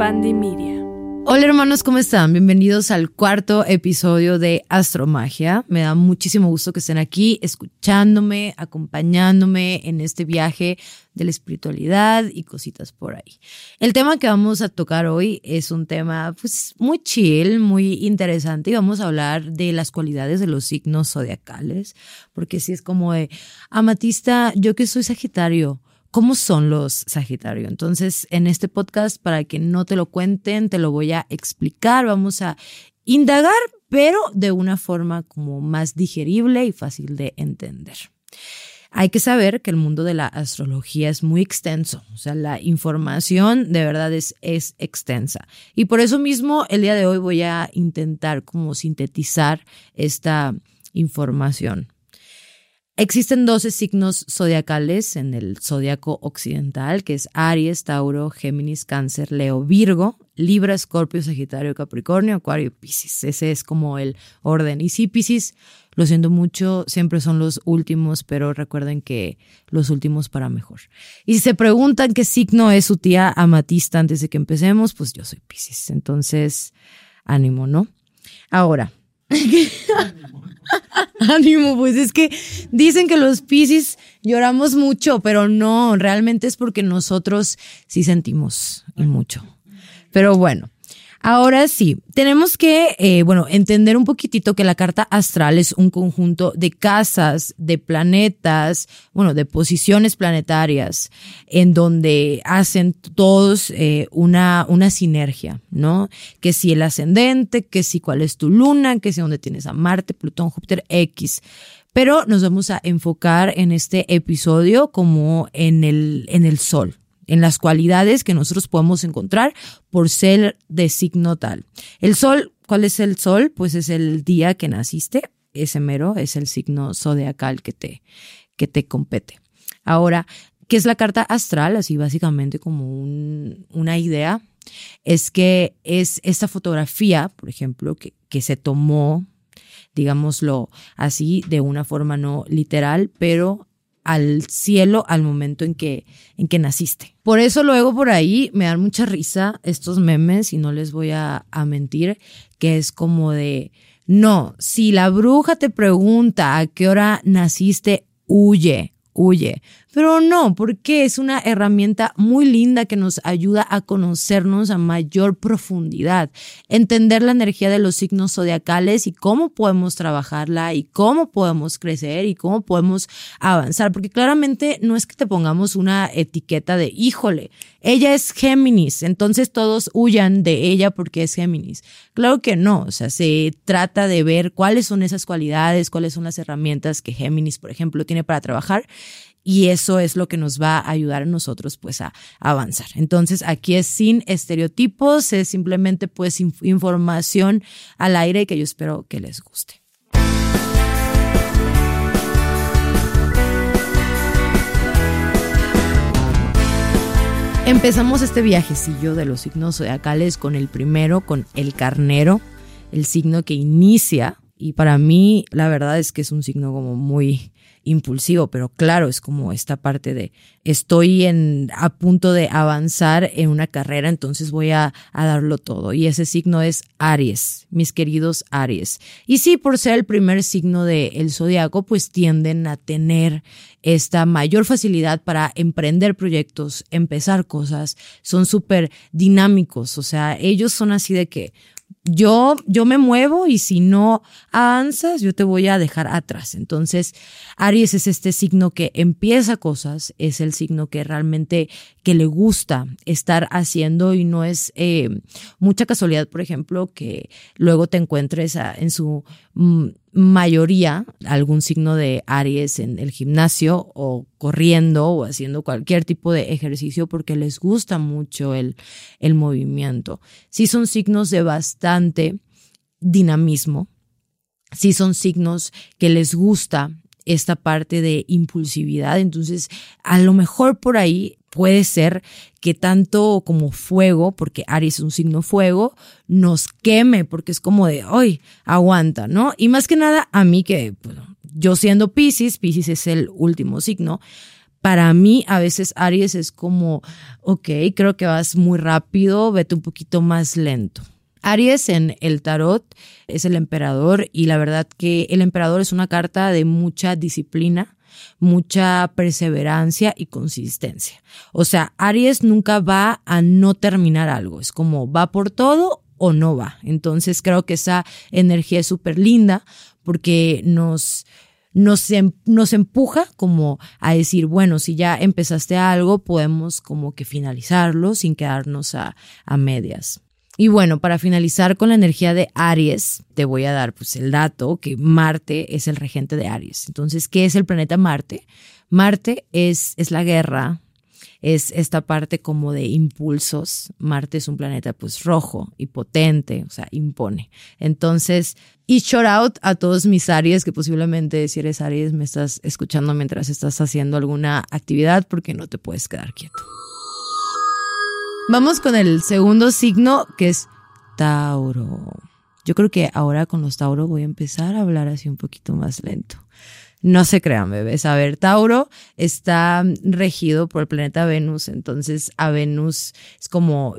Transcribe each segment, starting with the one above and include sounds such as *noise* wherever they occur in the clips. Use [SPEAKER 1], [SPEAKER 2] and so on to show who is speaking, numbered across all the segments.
[SPEAKER 1] Media.
[SPEAKER 2] Hola hermanos, ¿cómo están? Bienvenidos al cuarto episodio de Astromagia. Me da muchísimo gusto que estén aquí escuchándome, acompañándome en este viaje de la espiritualidad y cositas por ahí. El tema que vamos a tocar hoy es un tema pues muy chill, muy interesante y vamos a hablar de las cualidades de los signos zodiacales, porque si es como de amatista, yo que soy Sagitario, ¿Cómo son los Sagitario? Entonces, en este podcast, para que no te lo cuenten, te lo voy a explicar. Vamos a indagar, pero de una forma como más digerible y fácil de entender. Hay que saber que el mundo de la astrología es muy extenso, o sea, la información de verdad es, extensa. Y por eso mismo, el día de hoy voy a intentar como sintetizar esta información. Existen 12 signos zodiacales en el zodiaco occidental, que es Aries, Tauro, Géminis, Cáncer, Leo, Virgo, Libra, Escorpio, Sagitario, Capricornio, Acuario y Piscis. Ese es como el orden. Y sí, Piscis, lo siento mucho, siempre son los últimos, pero recuerden que los últimos para mejor. Y si se preguntan qué signo es su tía amatista antes de que empecemos, pues yo soy Piscis. Entonces, ánimo, ¿no? Ahora. *laughs* Ánimo, pues es que dicen que los Piscis lloramos mucho, pero no, realmente es porque nosotros sí sentimos mucho. Pero bueno, Ahora sí, tenemos que, eh, bueno, entender un poquitito que la carta astral es un conjunto de casas, de planetas, bueno, de posiciones planetarias, en donde hacen todos eh, una, una sinergia, ¿no? Que si el ascendente, que si cuál es tu luna, que si dónde tienes a Marte, Plutón, Júpiter, X. Pero nos vamos a enfocar en este episodio como en el, en el Sol, en las cualidades que nosotros podemos encontrar por ser de signo tal. El sol, ¿cuál es el sol? Pues es el día que naciste, ese mero es el signo zodiacal que te, que te compete. Ahora, ¿qué es la carta astral? Así básicamente como una idea, es que es esta fotografía, por ejemplo, que, que se tomó digámoslo así, de una forma no literal, pero al cielo al momento en que, en que naciste. Por eso luego por ahí me dan mucha risa estos memes y no les voy a, a mentir, que es como de, no, si la bruja te pregunta a qué hora naciste, huye, huye. Pero no, porque es una herramienta muy linda que nos ayuda a conocernos a mayor profundidad, entender la energía de los signos zodiacales y cómo podemos trabajarla y cómo podemos crecer y cómo podemos avanzar. Porque claramente no es que te pongamos una etiqueta de, híjole, ella es Géminis, entonces todos huyan de ella porque es Géminis. Claro que no, o sea, se trata de ver cuáles son esas cualidades, cuáles son las herramientas que Géminis, por ejemplo, tiene para trabajar y eso es lo que nos va a ayudar a nosotros pues a, avanzar. Entonces aquí es sin estereotipos, es simplemente pues información al aire que yo espero que les guste. Empezamos este viajecillo de los signos zodiacales con el primero, con el carnero, el signo que inicia. Y para mí, la verdad es que es un signo como muy, impulsivo, pero claro, es como esta parte de estoy en, a punto de avanzar en una carrera, entonces voy a, a darlo todo. Y ese signo es Aries, mis queridos Aries. Y sí, por ser el primer signo del el zodiaco, pues tienden a tener esta mayor facilidad para emprender proyectos, empezar cosas, son súper dinámicos, o sea, ellos son así de que, yo, yo me muevo y si no avanzas, yo te voy a dejar atrás. Entonces, Aries es este signo que empieza cosas, es el signo que realmente que le gusta estar haciendo y no es eh, mucha casualidad, por ejemplo, que luego te encuentres en su mm, mayoría algún signo de Aries en el gimnasio o corriendo o haciendo cualquier tipo de ejercicio porque les gusta mucho el, el movimiento. Sí son signos de bastante dinamismo, sí son signos que les gusta esta parte de impulsividad. Entonces, a lo mejor por ahí puede ser que tanto como fuego, porque Aries es un signo fuego, nos queme, porque es como de, hoy aguanta, ¿no? Y más que nada, a mí que, yo siendo Pisces, Pisces es el último signo, para mí a veces Aries es como, ok, creo que vas muy rápido, vete un poquito más lento. Aries en el tarot es el emperador y la verdad que el emperador es una carta de mucha disciplina, mucha perseverancia y consistencia. O sea, Aries nunca va a no terminar algo, es como va por todo o no va. Entonces creo que esa energía es súper linda porque nos, nos, em, nos, empuja como a decir, bueno, si ya empezaste algo, podemos como que finalizarlo sin quedarnos a, a medias. Y bueno, para finalizar con la energía de Aries, te voy a dar pues el dato que Marte es el regente de Aries. Entonces, ¿qué es el planeta Marte? Marte es, es la guerra, es esta parte como de impulsos. Marte es un planeta pues rojo y potente, o sea, impone. Entonces, y shout out a todos mis Aries, que posiblemente si eres Aries me estás escuchando mientras estás haciendo alguna actividad porque no te puedes quedar quieto. Vamos con el segundo signo que es Tauro. Yo creo que ahora con los Tauro voy a empezar a hablar así un poquito más lento. No se crean, bebés. A ver, Tauro está regido por el planeta Venus, entonces a Venus es como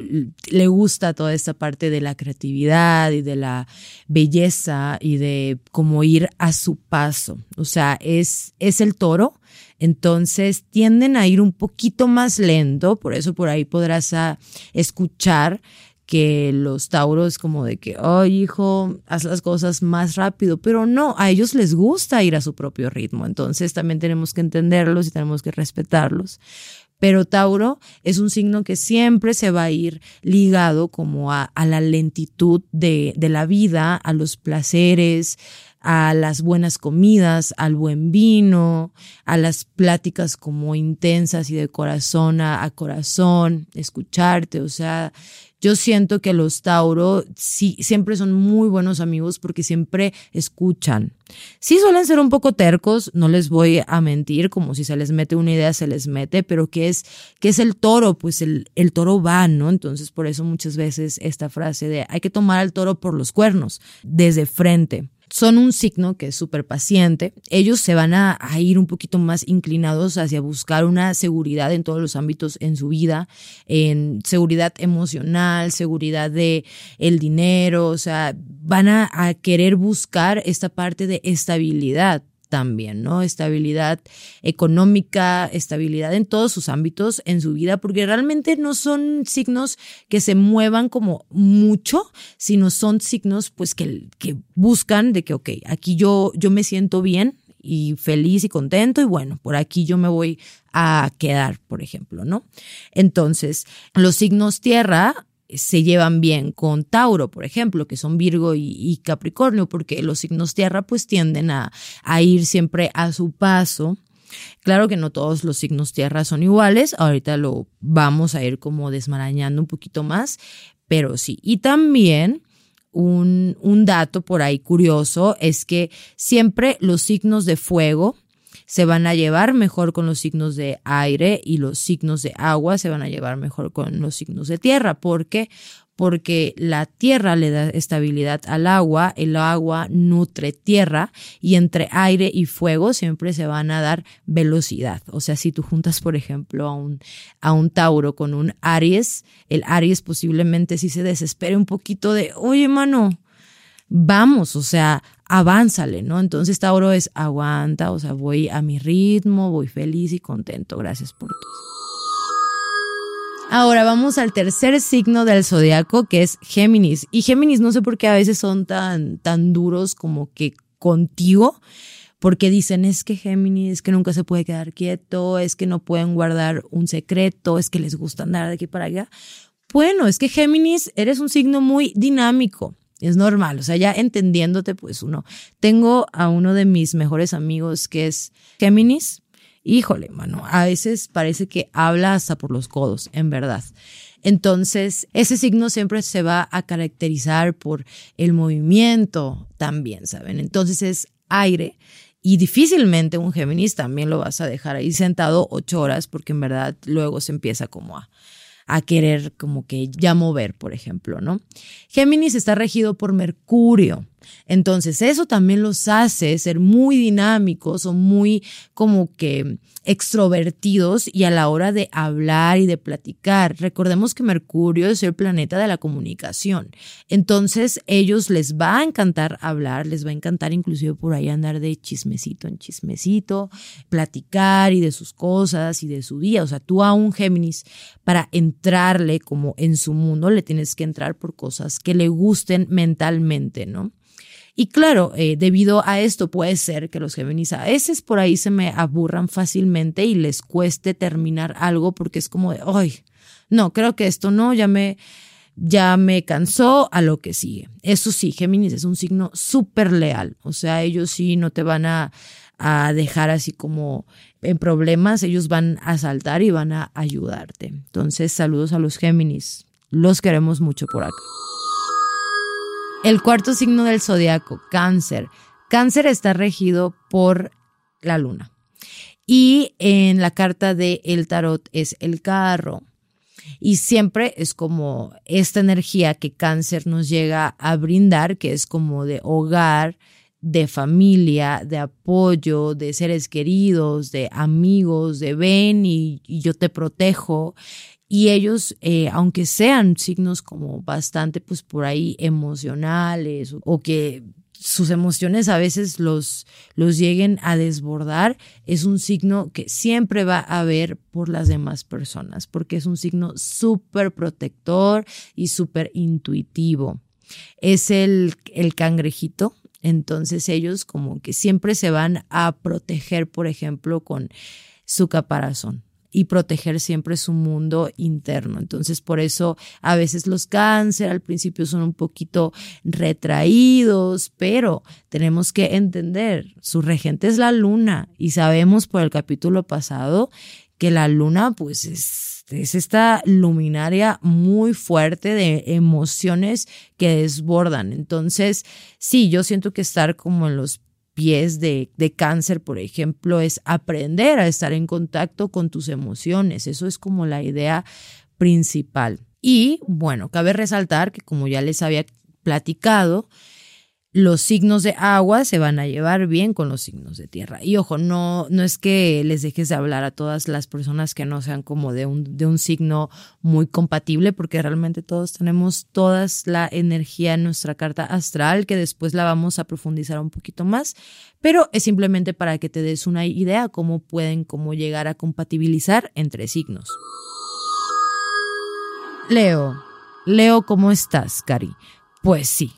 [SPEAKER 2] le gusta toda esta parte de la creatividad y de la belleza y de como ir a su paso. O sea, es, es el toro, entonces tienden a ir un poquito más lento, por eso por ahí podrás ah, escuchar que los tauros como de que, ay hijo, haz las cosas más rápido, pero no, a ellos les gusta ir a su propio ritmo, entonces también tenemos que entenderlos y tenemos que respetarlos. Pero Tauro es un signo que siempre se va a ir ligado como a, a la lentitud de, de la vida, a los placeres, a las buenas comidas, al buen vino, a las pláticas como intensas y de corazón a, a corazón, escucharte, o sea, yo siento que los Tauro sí, siempre son muy buenos amigos porque siempre escuchan. Sí suelen ser un poco tercos, no les voy a mentir, como si se les mete una idea, se les mete, pero ¿qué es, qué es el toro? Pues el, el toro va, ¿no? Entonces por eso muchas veces esta frase de hay que tomar al toro por los cuernos, desde frente son un signo que es súper paciente. Ellos se van a, ir un poquito más inclinados hacia buscar una seguridad en todos los ámbitos en su vida, en seguridad emocional, seguridad de el dinero, o sea, van a querer buscar esta parte de estabilidad también, ¿no? Estabilidad económica, estabilidad en todos sus ámbitos en su vida, porque realmente no son signos que se muevan como mucho, sino son signos pues que, que buscan de que, ok, aquí yo, yo me siento bien y feliz y contento y bueno, por aquí yo me voy a quedar, por ejemplo, ¿no? Entonces, los signos tierra se llevan bien con Tauro, por ejemplo, que son Virgo y, Capricornio, porque los signos tierra pues tienden a, a ir siempre a su paso. Claro que no todos los signos tierra son iguales, ahorita lo vamos a ir como desmarañando un poquito más, pero sí. Y también un, un dato por ahí curioso es que siempre los signos de fuego, se van a llevar mejor con los signos de aire y los signos de agua se van a llevar mejor con los signos de tierra. ¿Por qué? Porque la tierra le da estabilidad al agua, el agua nutre tierra y entre aire y fuego siempre se van a dar velocidad. O sea, si tú juntas, por ejemplo, a un, a un Tauro con un Aries, el Aries posiblemente sí se desespere un poquito de, oye, mano, vamos, o sea, avánzale, ¿no? Entonces Tauro es aguanta, o sea, voy a mi ritmo, voy feliz y contento. Gracias por todo. Ahora vamos al tercer signo del zodiaco, que es Géminis. Y Géminis no sé por qué a veces son tan, tan duros como que contigo, porque dicen es que Géminis, es que nunca se puede quedar quieto, es que no pueden guardar un secreto, es que les gusta andar de aquí para allá. Bueno, es que Géminis eres un signo muy dinámico. Es normal, o sea, ya entendiéndote, pues uno. Tengo a uno de mis mejores amigos que es Géminis. Híjole, mano, a veces parece que habla hasta por los codos, en verdad. Entonces, ese signo siempre se va a caracterizar por el movimiento también, ¿saben? Entonces es aire y difícilmente un Géminis también lo vas a dejar ahí sentado ocho horas porque en verdad luego se empieza como a, a querer como que ya mover, por ejemplo, ¿no? Géminis está regido por Mercurio. Entonces, eso también los hace ser muy dinámicos o muy como que extrovertidos y a la hora de hablar y de platicar. Recordemos que Mercurio es el planeta de la comunicación. Entonces, ellos les va a encantar hablar, les va a encantar inclusive por ahí andar de chismecito en chismecito, platicar y de sus cosas y de su día. O sea, tú a un Géminis, para entrarle como en su mundo, le tienes que entrar por cosas que le gusten mentalmente, ¿no? Y claro, eh, debido a esto puede ser que los Géminis a veces por ahí se me aburran fácilmente y les cueste terminar algo porque es como de, ay, no, creo que esto no, ya me, ya me cansó a lo que sigue. Eso sí, Géminis es un signo súper leal, o sea, ellos sí no te van a, a dejar así como en problemas, ellos van a saltar y van a ayudarte. Entonces, saludos a los Géminis, los queremos mucho por acá. El cuarto signo del zodiaco, cáncer. Cáncer está regido por la luna. Y en la carta de el tarot es el carro. Y siempre es como esta energía que cáncer nos llega a brindar, que es como de hogar, de familia, de apoyo, de seres queridos, de amigos, de ven y, y yo te protejo. Y ellos, eh, aunque sean signos como bastante, pues por ahí emocionales o, que sus emociones a veces los, los lleguen a desbordar, es un signo que siempre va a haber por las demás personas, porque es un signo súper protector y súper intuitivo. Es el, el cangrejito, entonces ellos como que siempre se van a proteger, por ejemplo, con su caparazón y proteger siempre su mundo interno. Entonces, por eso a veces los cáncer al principio son un poquito retraídos, pero tenemos que entender, su regente es la luna y sabemos por el capítulo pasado que la luna pues es, es esta luminaria muy fuerte de emociones que desbordan. Entonces, sí, yo siento que estar como en los pies de, de, cáncer, por ejemplo, es aprender a estar en contacto con tus emociones. Eso es como la idea principal. Y bueno, cabe resaltar que como ya les había platicado, los signos de agua se van a llevar bien con los signos de tierra. Y ojo, no, no es que les dejes de hablar a todas las personas que no sean como de un, de un signo muy compatible, porque realmente todos tenemos toda la energía en nuestra carta astral, que después la vamos a profundizar un poquito más, pero es simplemente para que te des una idea cómo pueden, cómo llegar a compatibilizar entre signos. Leo, Leo, ¿cómo estás, Cari? Pues sí,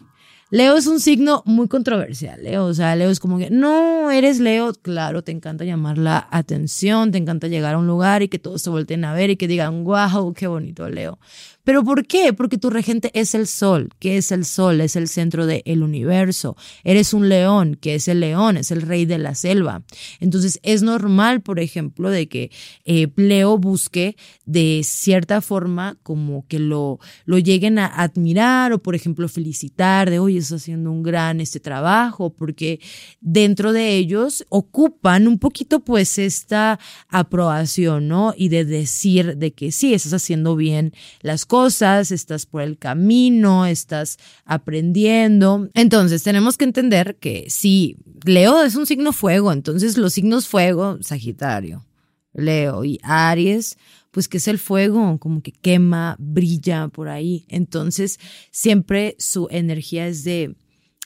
[SPEAKER 2] Leo es un signo muy controversial, Leo. O sea, Leo es como que, no, eres Leo. Claro, te encanta llamar la atención, te encanta llegar a un lugar y que todos te volteen a ver y que digan, wow, qué bonito Leo. ¿Pero por qué? Porque tu regente es el sol. ¿Qué es el sol? Es el centro del universo. Eres un león, que es el león, es el rey de la selva. Entonces es normal, por ejemplo, de que eh, Leo busque de cierta forma como que lo, lo lleguen a admirar o, por ejemplo, felicitar de, oye, estás haciendo un gran este trabajo, porque dentro de ellos ocupan un poquito pues esta aprobación, ¿no? Y de decir de que sí, estás haciendo bien las cosas cosas, estás por el camino, estás aprendiendo. Entonces tenemos que entender que si Leo es un signo fuego, entonces los signos fuego, Sagitario, Leo y Aries, pues que es el fuego, como que quema, brilla por ahí. Entonces siempre su energía es de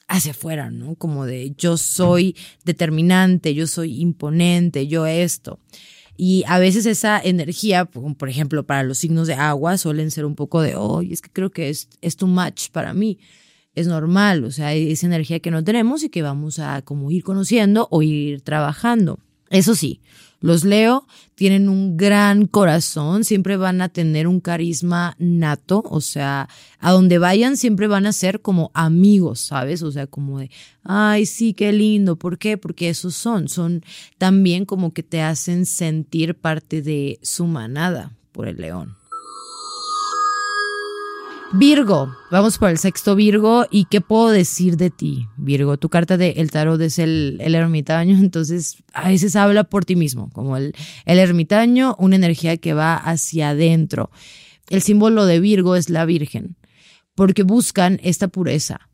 [SPEAKER 2] hacia afuera, ¿no? Como de yo soy determinante, yo soy imponente, yo esto. Y a veces esa energía, por ejemplo, para los signos de agua, suelen ser un poco de, oh, es que creo que es, es too much para mí. Es normal, o sea, es energía que no tenemos y que vamos a como ir conociendo o ir trabajando. Eso sí, los Leo tienen un gran corazón, siempre van a tener un carisma nato, o sea, a donde vayan siempre van a ser como amigos, ¿sabes? O sea, como de, ay, sí, qué lindo. ¿Por qué? Porque esos son, son también como que te hacen sentir parte de su manada por el león. Virgo, vamos por el sexto Virgo. ¿Y qué puedo decir de ti, Virgo? Tu carta de el tarot es el, el ermitaño, *laughs* entonces a veces habla por ti mismo, como el, el ermitaño, una energía que va hacia adentro. El símbolo de Virgo es la Virgen, porque buscan esta pureza,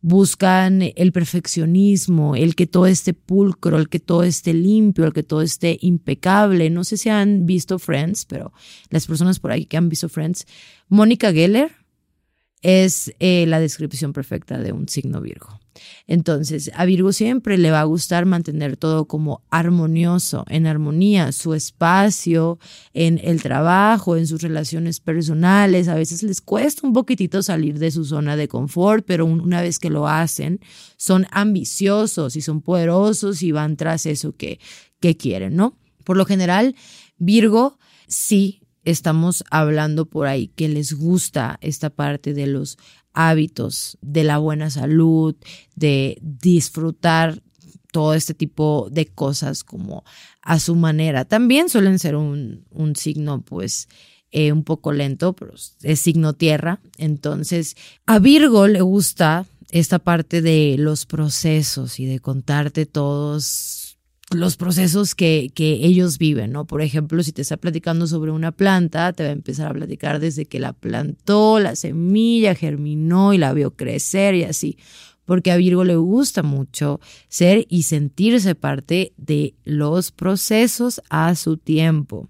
[SPEAKER 2] buscan el perfeccionismo, el que todo esté pulcro, el que todo esté limpio, el que todo esté impecable. No sé si han visto Friends, pero las personas por ahí que han visto Friends, Mónica Geller es eh, la descripción perfecta de un signo Virgo. Entonces, a Virgo siempre le va a gustar mantener todo como armonioso, en armonía, su espacio, en el trabajo, en sus relaciones personales. A veces les cuesta un poquitito salir de su zona de confort, pero una vez que lo hacen, son ambiciosos y son poderosos y van tras eso que, que quieren, ¿no? Por lo general, Virgo sí estamos hablando por ahí que les gusta esta parte de los hábitos, de la buena salud, de disfrutar todo este tipo de cosas como a su manera. También suelen ser un, un signo pues eh, un poco lento, pero es signo tierra. Entonces a Virgo le gusta esta parte de los procesos y de contarte todos los procesos que, que, ellos viven, ¿no? Por ejemplo, si te está platicando sobre una planta, te va a empezar a platicar desde que la plantó, la semilla germinó y la vio crecer y así, porque a Virgo le gusta mucho ser y sentirse parte de los procesos a su tiempo.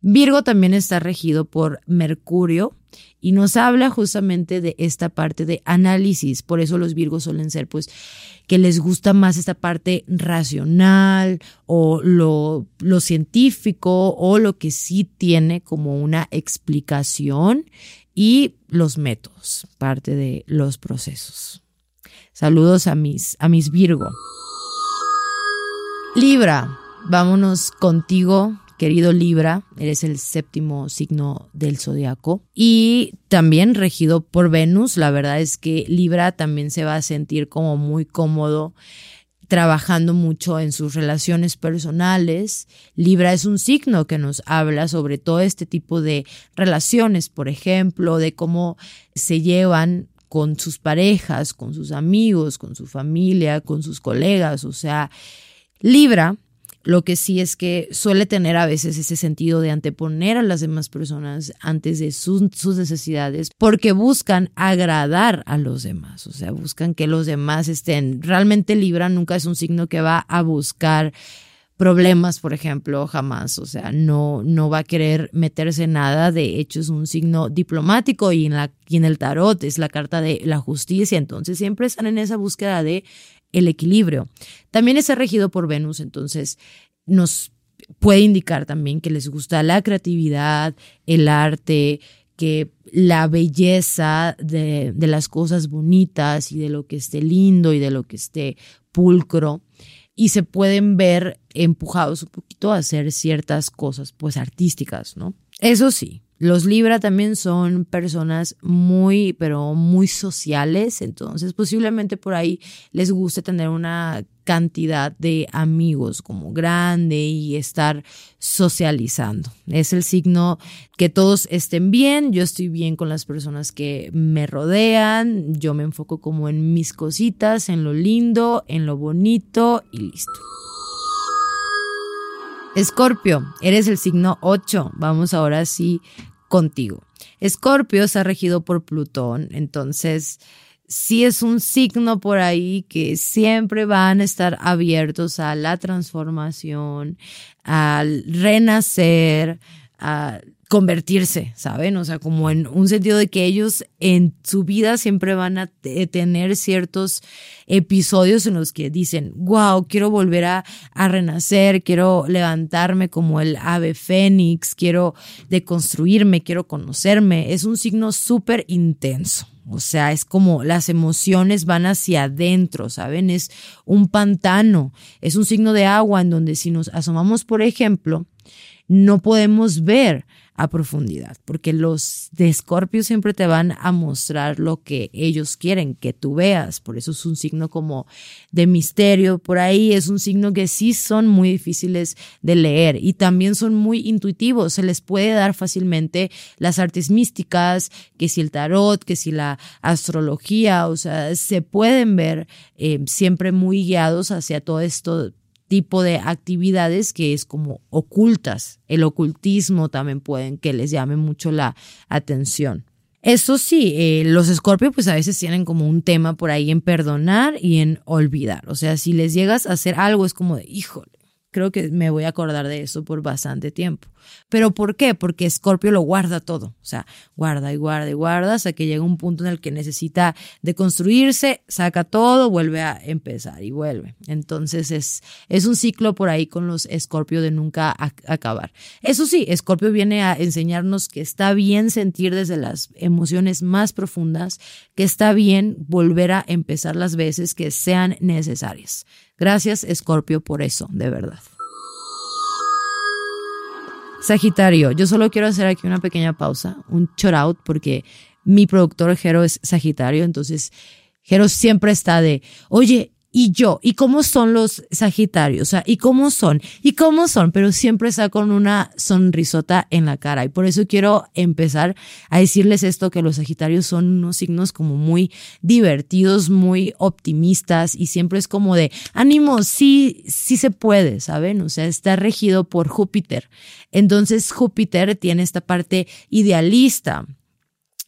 [SPEAKER 2] Virgo también está regido por Mercurio y nos habla justamente de esta parte de análisis. Por eso los Virgos suelen ser, pues, que les gusta más esta parte racional o lo, lo científico o lo que sí tiene como una explicación y los métodos, parte de los procesos. Saludos a mis, a mis Virgo. Libra, vámonos contigo Querido Libra, eres el séptimo signo del zodiaco y también regido por Venus. La verdad es que Libra también se va a sentir como muy cómodo trabajando mucho en sus relaciones personales. Libra es un signo que nos habla sobre todo este tipo de relaciones, por ejemplo, de cómo se llevan con sus parejas, con sus amigos, con su familia, con sus colegas. O sea, Libra lo que sí es que suele tener a veces ese sentido de anteponer a las demás personas antes de sus, necesidades porque buscan agradar a los demás, o sea, buscan que los demás estén. Realmente Libra nunca es un signo que va a buscar problemas, por ejemplo, jamás, o sea, no, no va a querer meterse en nada, de hecho es un signo diplomático y en, la, y en el tarot es la carta de la justicia, entonces siempre están en esa búsqueda de el equilibrio. También está regido por Venus, entonces nos puede indicar también que les gusta la creatividad, el arte, que la belleza de, de, las cosas bonitas y de lo que esté lindo y de lo que esté pulcro. Y se pueden ver empujados un poquito a hacer ciertas cosas, pues artísticas, ¿no? Eso sí, los Libra también son personas muy, pero muy sociales, entonces posiblemente por ahí les guste tener una cantidad de amigos como grande y estar socializando. Es el signo que todos estén bien, yo estoy bien con las personas que me rodean, yo me enfoco como en mis cositas, en lo lindo, en lo bonito y listo. Escorpio, eres el signo 8. Vamos ahora sí contigo. Escorpio está regido por Plutón, entonces sí es un signo por ahí que siempre van a estar abiertos a la transformación, al renacer, a convertirse, ¿saben? O sea, como en un sentido de que ellos en su vida siempre van a tener ciertos episodios en los que dicen, wow, quiero volver a, a renacer, quiero levantarme como el ave fénix, quiero deconstruirme, quiero conocerme. Es un signo súper intenso. O sea, es como las emociones van hacia adentro, ¿saben? Es un pantano, es un signo de agua en donde si nos asomamos, por ejemplo, no podemos ver a profundidad, porque los de Escorpio siempre te van a mostrar lo que ellos quieren que tú veas, por eso es un signo como de misterio, por ahí es un signo que sí son muy difíciles de leer y también son muy intuitivos, se les puede dar fácilmente las artes místicas, que si el tarot, que si la astrología, o sea, se pueden ver eh, siempre muy guiados hacia todo esto tipo de actividades que es como ocultas. El ocultismo también pueden que les llame mucho la atención. Eso sí, eh, los escorpios pues a veces tienen como un tema por ahí en perdonar y en olvidar. O sea, si les llegas a hacer algo es como de, híjole, creo que me voy a acordar de eso por bastante tiempo. ¿Pero por qué? Porque Scorpio lo guarda todo, o sea, guarda y guarda y guarda hasta que llega un punto en el que necesita deconstruirse, saca todo, vuelve a empezar y vuelve. Entonces es, es un ciclo por ahí con los Scorpio de nunca acabar. Eso sí, Scorpio viene a enseñarnos que está bien sentir desde las emociones más profundas, que está bien volver a empezar las veces que sean necesarias. Gracias, Scorpio, por eso, de verdad. Sagitario, yo solo quiero hacer aquí una pequeña pausa, un short out, porque mi productor Jero es Sagitario, entonces Jero siempre está de, oye, y yo, y cómo son los Sagitarios, o sea, y cómo son, y cómo son, pero siempre está con una sonrisota en la cara. Y por eso quiero empezar a decirles esto, que los Sagitarios son unos signos como muy divertidos, muy optimistas, y siempre es como de, ánimo, sí, sí se puede, ¿saben? O sea, está regido por Júpiter. Entonces Júpiter tiene esta parte idealista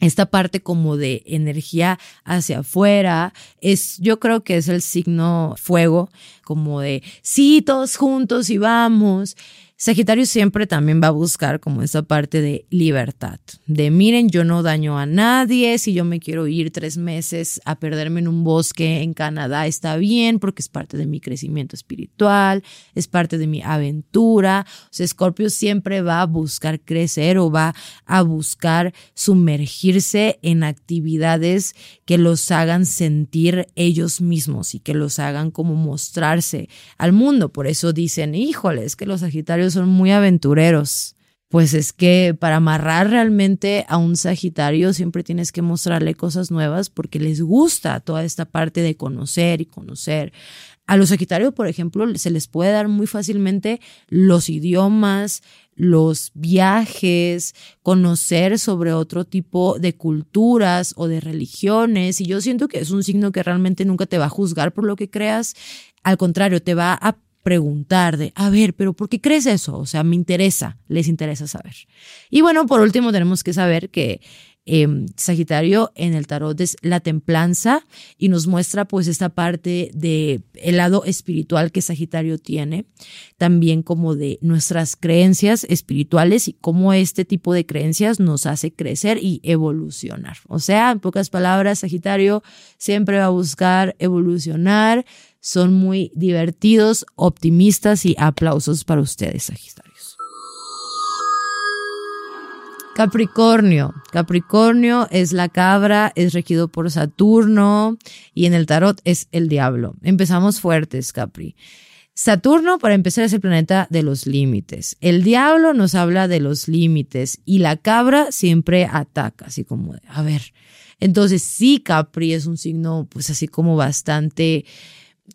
[SPEAKER 2] esta parte como de energía hacia afuera, es, yo creo que es el signo fuego, como de, sí, todos juntos y vamos. Sagitario siempre también va a buscar como esa parte de libertad, de miren, yo no daño a nadie, si yo me quiero ir tres meses a perderme en un bosque en Canadá está bien porque es parte de mi crecimiento espiritual, es parte de mi aventura. O sea, Scorpio siempre va a buscar crecer o va a buscar sumergirse en actividades que los hagan sentir ellos mismos y que los hagan como mostrarse al mundo. Por eso dicen, híjole, es que los Sagitarios son muy aventureros. Pues es que para amarrar realmente a un Sagitario siempre tienes que mostrarle cosas nuevas porque les gusta toda esta parte de conocer y conocer. A los Sagitarios, por ejemplo, se les puede dar muy fácilmente los idiomas, los viajes, conocer sobre otro tipo de culturas o de religiones. Y yo siento que es un signo que realmente nunca te va a juzgar por lo que creas. Al contrario, te va a preguntar de, a ver, pero ¿por qué crees eso? O sea, me interesa, les interesa saber. Y bueno, por último tenemos que saber que em, Sagitario en el tarot es la templanza y nos muestra pues esta parte de el lado espiritual que Sagitario tiene, también como de nuestras creencias espirituales y cómo este tipo de creencias nos hace crecer y evolucionar. O sea, en pocas palabras, Sagitario siempre va a buscar evolucionar, son muy divertidos, optimistas y aplausos para ustedes, Sagitarios. Capricornio. Capricornio es la cabra, es regido por Saturno y en el tarot es el diablo. Empezamos fuertes, Capri. Saturno, para empezar, es el planeta de los límites. El diablo nos habla de los límites y la cabra siempre ataca, así como, a ver. Entonces, sí, Capri es un signo, pues así como bastante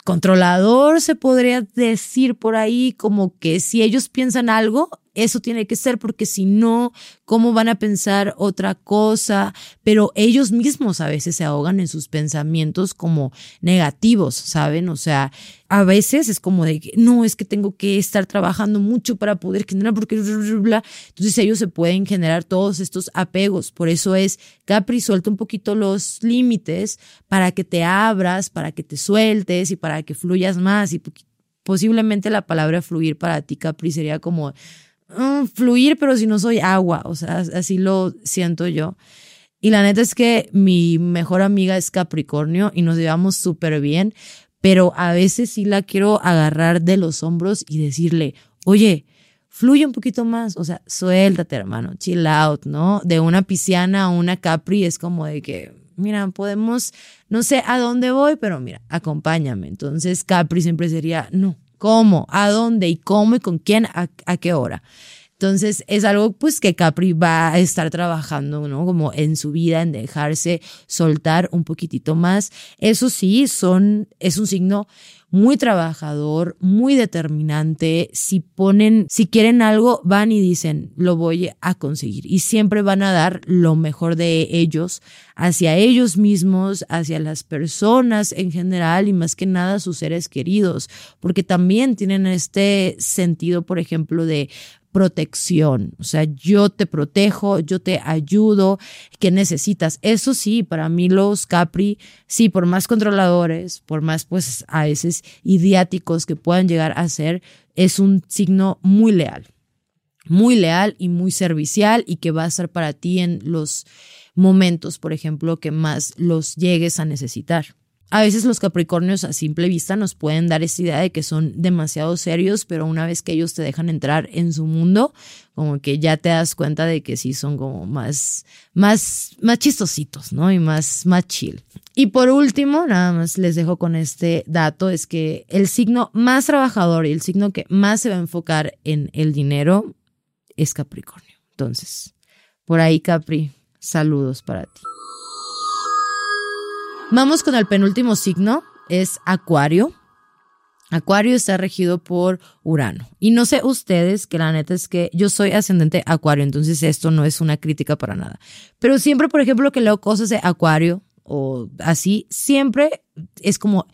[SPEAKER 2] controlador, se podría decir por ahí, como que si ellos piensan algo, eso tiene que ser porque si no, ¿cómo van a pensar otra cosa? Pero ellos mismos a veces se ahogan en sus pensamientos como negativos, ¿saben? O sea, a veces es como de que no, es que tengo que estar trabajando mucho para poder generar, porque entonces ellos se pueden generar todos estos apegos. Por eso es Capri, suelta un poquito los límites para que te abras, para que te sueltes y para que fluyas más. Y posiblemente la palabra fluir para ti, Capri, sería como Mm, fluir, pero si no soy agua, o sea, así lo siento yo. Y la neta es que mi mejor amiga es Capricornio y nos llevamos súper bien, pero a veces sí la quiero agarrar de los hombros y decirle, oye, fluye un poquito más, o sea, suéltate, hermano, chill out, ¿no? De una pisciana a una Capri es como de que, mira, podemos, no sé a dónde voy, pero mira, acompáñame. Entonces Capri siempre sería, no, cómo, a dónde y cómo y con quién, a, qué hora. Entonces es algo pues que Capri va a estar trabajando, ¿no? Como en su vida, en dejarse soltar un poquitito más. Eso sí, son, es un signo muy trabajador, muy determinante. Si ponen, si quieren algo, van y dicen, lo voy a conseguir. Y siempre van a dar lo mejor de ellos hacia ellos mismos, hacia las personas en general y más que nada sus seres queridos, porque también tienen este sentido, por ejemplo, de protección, o sea, yo te protejo, yo te ayudo, ¿qué necesitas? Eso sí, para mí los Capri, sí, por más controladores, por más pues a veces idiáticos que puedan llegar a ser, es un signo muy leal, muy leal y muy servicial y que va a estar para ti en los momentos, por ejemplo, que más los llegues a necesitar. A veces los Capricornios a simple vista nos pueden dar esta idea de que son demasiado serios, pero una vez que ellos te dejan entrar en su mundo, como que ya te das cuenta de que sí son como más, más, más chistositos, ¿no? Y más, más chill. Y por último, nada más les dejo con este dato, es que el signo más trabajador y el signo que más se va a enfocar en el dinero es Capricornio. Entonces, por ahí Capri, saludos para ti. Vamos con el penúltimo signo, es Acuario. Acuario está regido por Urano. Y no sé ustedes, que la neta es que yo soy ascendente Acuario, entonces esto no es una crítica para nada. Pero siempre, por ejemplo, que leo cosas de Acuario o así, siempre es como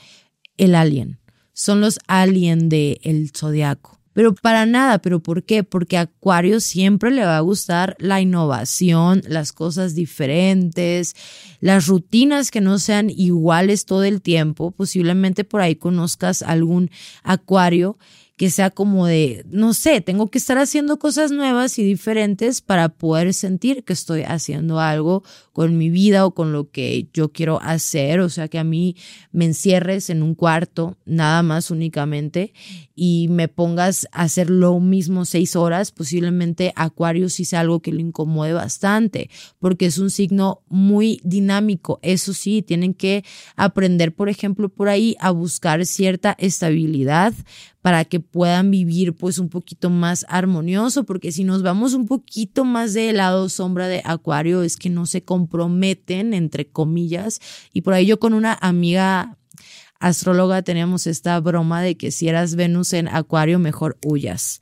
[SPEAKER 2] el alien. Son los alien del el zodiaco. Pero para nada, ¿pero por qué? Porque a Acuario siempre le va a gustar la innovación, las cosas diferentes, las rutinas que no sean iguales todo el tiempo. Posiblemente por ahí conozcas algún Acuario que sea como de, no sé, tengo que estar haciendo cosas nuevas y diferentes para poder sentir que estoy haciendo algo con mi vida o con lo que yo quiero hacer. O sea, que a mí me encierres en un cuarto, nada más únicamente, y me pongas a hacer lo mismo seis horas, posiblemente Acuario sí sea algo que lo incomode bastante, porque es un signo muy dinámico. Eso sí, tienen que aprender, por ejemplo, por ahí a buscar cierta estabilidad para que puedan vivir pues un poquito más armonioso, porque si nos vamos un poquito más de lado sombra de Acuario es que no se comprometen, entre comillas, y por ahí yo con una amiga astróloga teníamos esta broma de que si eras Venus en Acuario mejor huyas.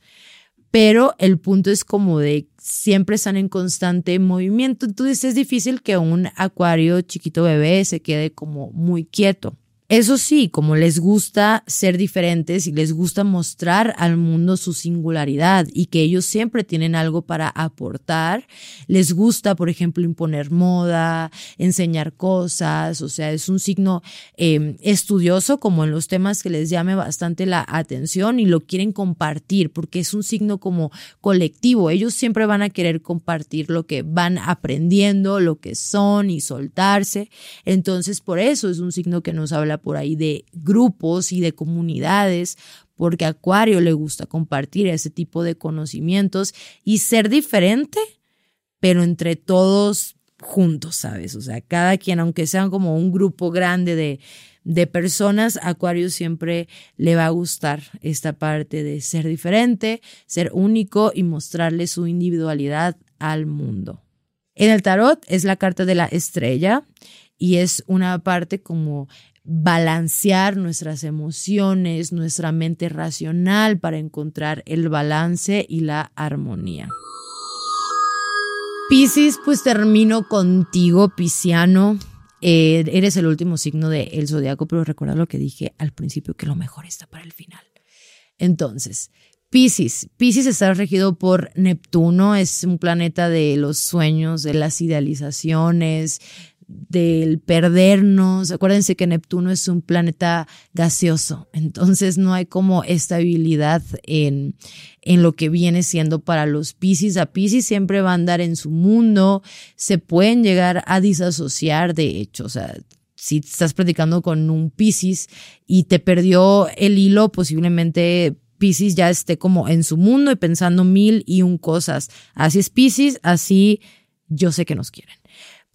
[SPEAKER 2] Pero el punto es como de siempre están en constante movimiento, entonces es difícil que un acuario chiquito bebé se quede como muy quieto. Eso sí, como les gusta ser diferentes y les gusta mostrar al mundo su singularidad y que ellos siempre tienen algo para aportar, les gusta, por ejemplo, imponer moda, enseñar cosas, o sea, es un signo em, estudioso como en los temas que les llame bastante la atención y lo quieren compartir porque es un signo como colectivo. Ellos siempre van a querer compartir lo que van aprendiendo, lo que son y soltarse. Entonces, por eso es un signo que nos habla por ahí de grupos y de comunidades, porque a Acuario le gusta compartir ese tipo de conocimientos y ser diferente, pero entre todos juntos, ¿sabes? O sea, cada quien, aunque sean como un grupo grande de, de personas, Acuario siempre le va a gustar esta parte de ser diferente, ser único y mostrarle su individualidad al mundo. En el tarot es la carta de la estrella y es una parte como balancear nuestras emociones, nuestra mente racional para encontrar el balance y la armonía. Piscis, pues termino contigo, Pisciano. Eh, eres el último signo del el zodiaco, pero recuerda lo que dije al principio, que lo mejor está para el final. Entonces, Piscis. Piscis está regido por Neptuno, es un planeta de los sueños, de las idealizaciones, del perdernos. Acuérdense que Neptuno es un planeta gaseoso, entonces no hay como estabilidad en, en lo que viene siendo para los Pisces. A Pisces siempre va a andar en su mundo, se pueden llegar a disasociar, de hecho, o sea, si estás practicando con un Pisces y te perdió el hilo, posiblemente Pisces ya esté como en su mundo y pensando mil y un cosas. Así es Pisces, así yo sé que nos quieren.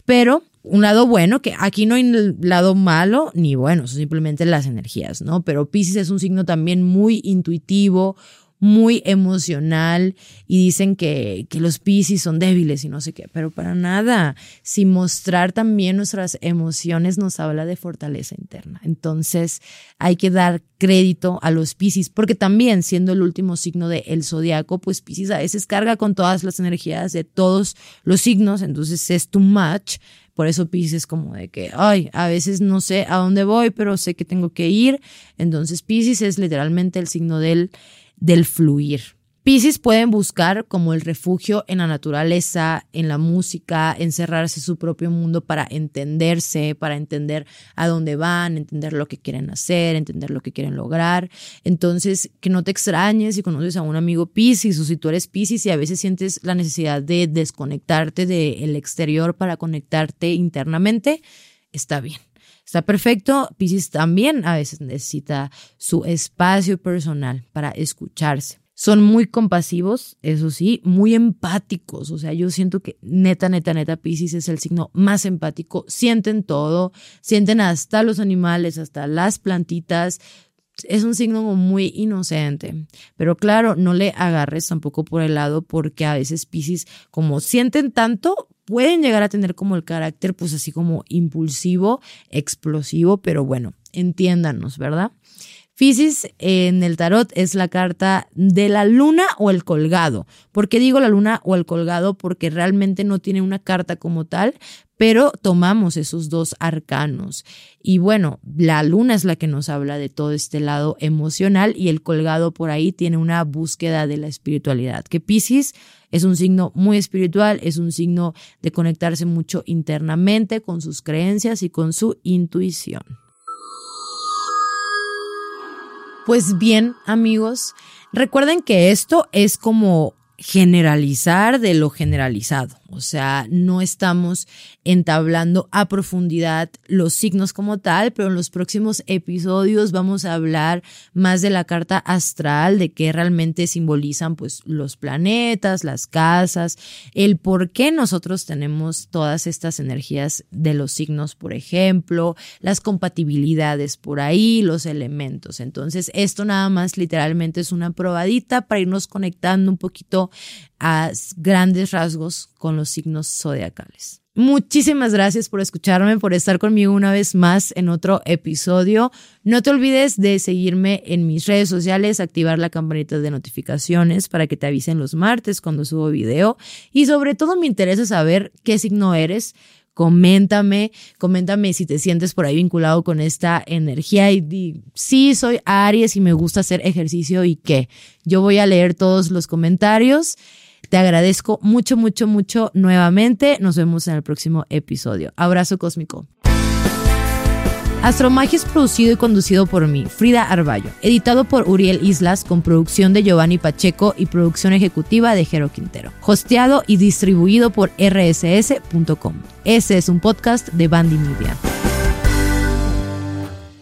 [SPEAKER 2] Pero un lado bueno, que aquí no hay lado malo ni bueno, son simplemente las energías, ¿no? Pero Pisces es un signo también muy intuitivo, muy emocional y dicen que, que los Pisces son débiles y no sé qué, pero para nada. Si mostrar también nuestras emociones nos habla de fortaleza interna. Entonces hay que dar crédito a los Pisces, porque también siendo el último signo del el zodiaco, pues Pisces a veces carga con todas las energías de todos los signos, entonces es too much por eso Pisces como de que, ay, a veces no sé a dónde voy, pero sé que tengo que ir. Entonces Pisces es literalmente el signo del, del fluir. Pisces pueden buscar como el refugio en la naturaleza, en la música, encerrarse en su propio mundo para entenderse, para entender a dónde van, entender lo que quieren hacer, entender lo que quieren lograr. Entonces, que no te extrañes si conoces a un amigo Pisces o si tú eres Pisces y a veces sientes la necesidad de desconectarte del exterior para conectarte internamente, está bien. Está perfecto. Pisces también a veces necesita su espacio personal para escucharse. Son muy compasivos, eso sí, muy empáticos. O sea, yo siento que neta, neta, neta, Pisces es el signo más empático. Sienten todo, sienten hasta los animales, hasta las plantitas. Es un signo muy inocente. Pero claro, no le agarres tampoco por el lado porque a veces Pisces, como sienten tanto, pueden llegar a tener como el carácter, pues así como impulsivo, explosivo, pero bueno, entiéndanos, ¿verdad? Piscis en el tarot es la carta de la luna o el colgado. ¿Por qué digo la luna o el colgado? Porque realmente no tiene una carta como tal, pero tomamos esos dos arcanos. Y bueno, la luna es la que nos habla de todo este lado emocional y el colgado por ahí tiene una búsqueda de la espiritualidad. Que Piscis es un signo muy espiritual, es un signo de conectarse mucho internamente con sus creencias y con su intuición. Pues bien, amigos, recuerden que esto es como generalizar de lo generalizado. O sea, no estamos entablando a profundidad los signos como tal, pero en los próximos episodios vamos a hablar más de la carta astral, de qué realmente simbolizan pues los planetas, las casas, el por qué nosotros tenemos todas estas energías de los signos, por ejemplo, las compatibilidades por ahí, los elementos. Entonces, esto nada más literalmente es una probadita para irnos conectando un poquito a grandes rasgos con los signos zodiacales. Muchísimas gracias por escucharme, por estar conmigo una vez más en otro episodio. No te olvides de seguirme en mis redes sociales, activar la campanita de notificaciones para que te avisen los martes cuando subo video. Y sobre todo me interesa saber qué signo eres. Coméntame, coméntame si te sientes por ahí vinculado con esta energía y sí, soy Aries y me gusta hacer ejercicio y qué. Yo voy a leer todos los comentarios. Te agradezco mucho, mucho, mucho nuevamente. Nos vemos en el próximo episodio. Abrazo cósmico. Astromagia es producido y conducido por mí, Frida Arballo, editado por Uriel Islas con producción de Giovanni Pacheco y producción ejecutiva de Jero Quintero, hosteado y distribuido por rss.com. Este es un podcast de Bandy Media.